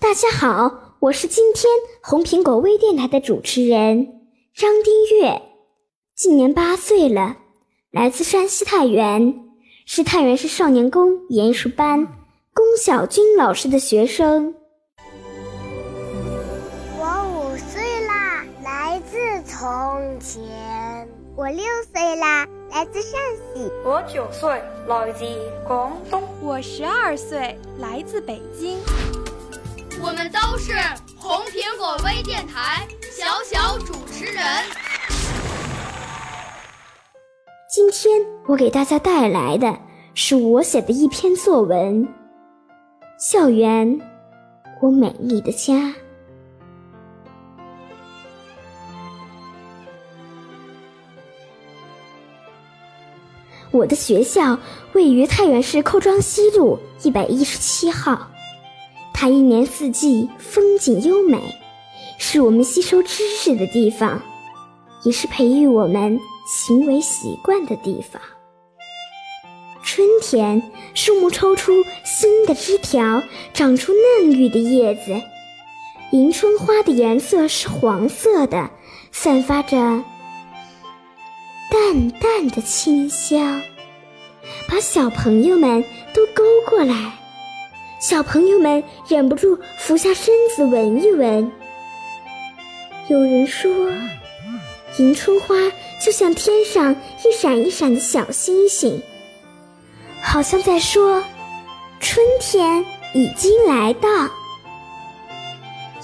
大家好，我是今天红苹果微电台的主持人张丁月，今年八岁了，来自山西太原，是太原市少年宫艺术班龚小军老师的学生。我五岁啦，来自从前；我六岁啦，来自陕西；我九岁，来自广东；我十二岁，来自北京。我们都是红苹果微电台小小主持人。今天我给大家带来的是我写的一篇作文《校园，我美丽的家》。我的学校位于太原市寇庄西路一百一十七号。它一年四季风景优美，是我们吸收知识的地方，也是培育我们行为习惯的地方。春天，树木抽出新的枝条，长出嫩绿的叶子。迎春花的颜色是黄色的，散发着淡淡的清香，把小朋友们都勾过来。小朋友们忍不住俯下身子闻一闻。有人说，迎春花就像天上一闪一闪的小星星，好像在说春天已经来到。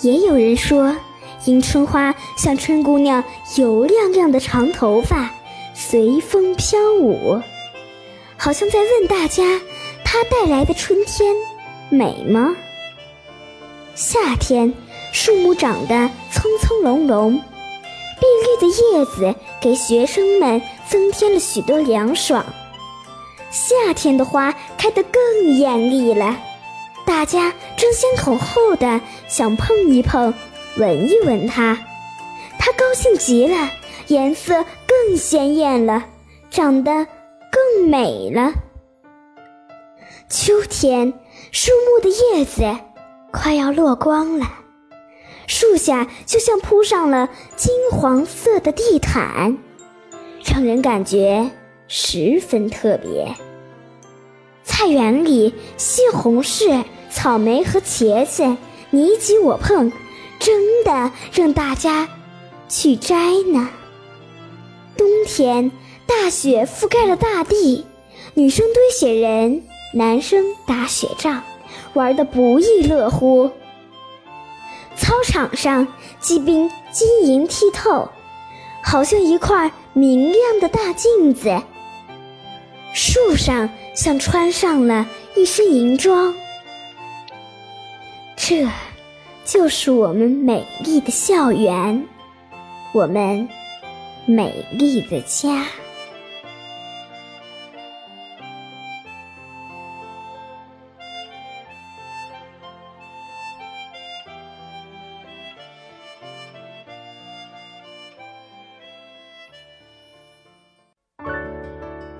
也有人说，迎春花像春姑娘油亮亮的长头发，随风飘舞，好像在问大家，它带来的春天。美吗？夏天，树木长得葱葱茏茏，碧绿的叶子给学生们增添了许多凉爽。夏天的花开得更艳丽了，大家争先恐后的想碰一碰、闻一闻它。它高兴极了，颜色更鲜艳了，长得更美了。秋天。树木的叶子快要落光了，树下就像铺上了金黄色的地毯，让人感觉十分特别。菜园里，西红柿、草莓和茄子你挤我碰，争的让大家去摘呢。冬天，大雪覆盖了大地，女生堆雪人。男生打雪仗，玩得不亦乐乎。操场上，骑兵晶莹剔透，好像一块明亮的大镜子。树上像穿上了一身银装。这，就是我们美丽的校园，我们美丽的家。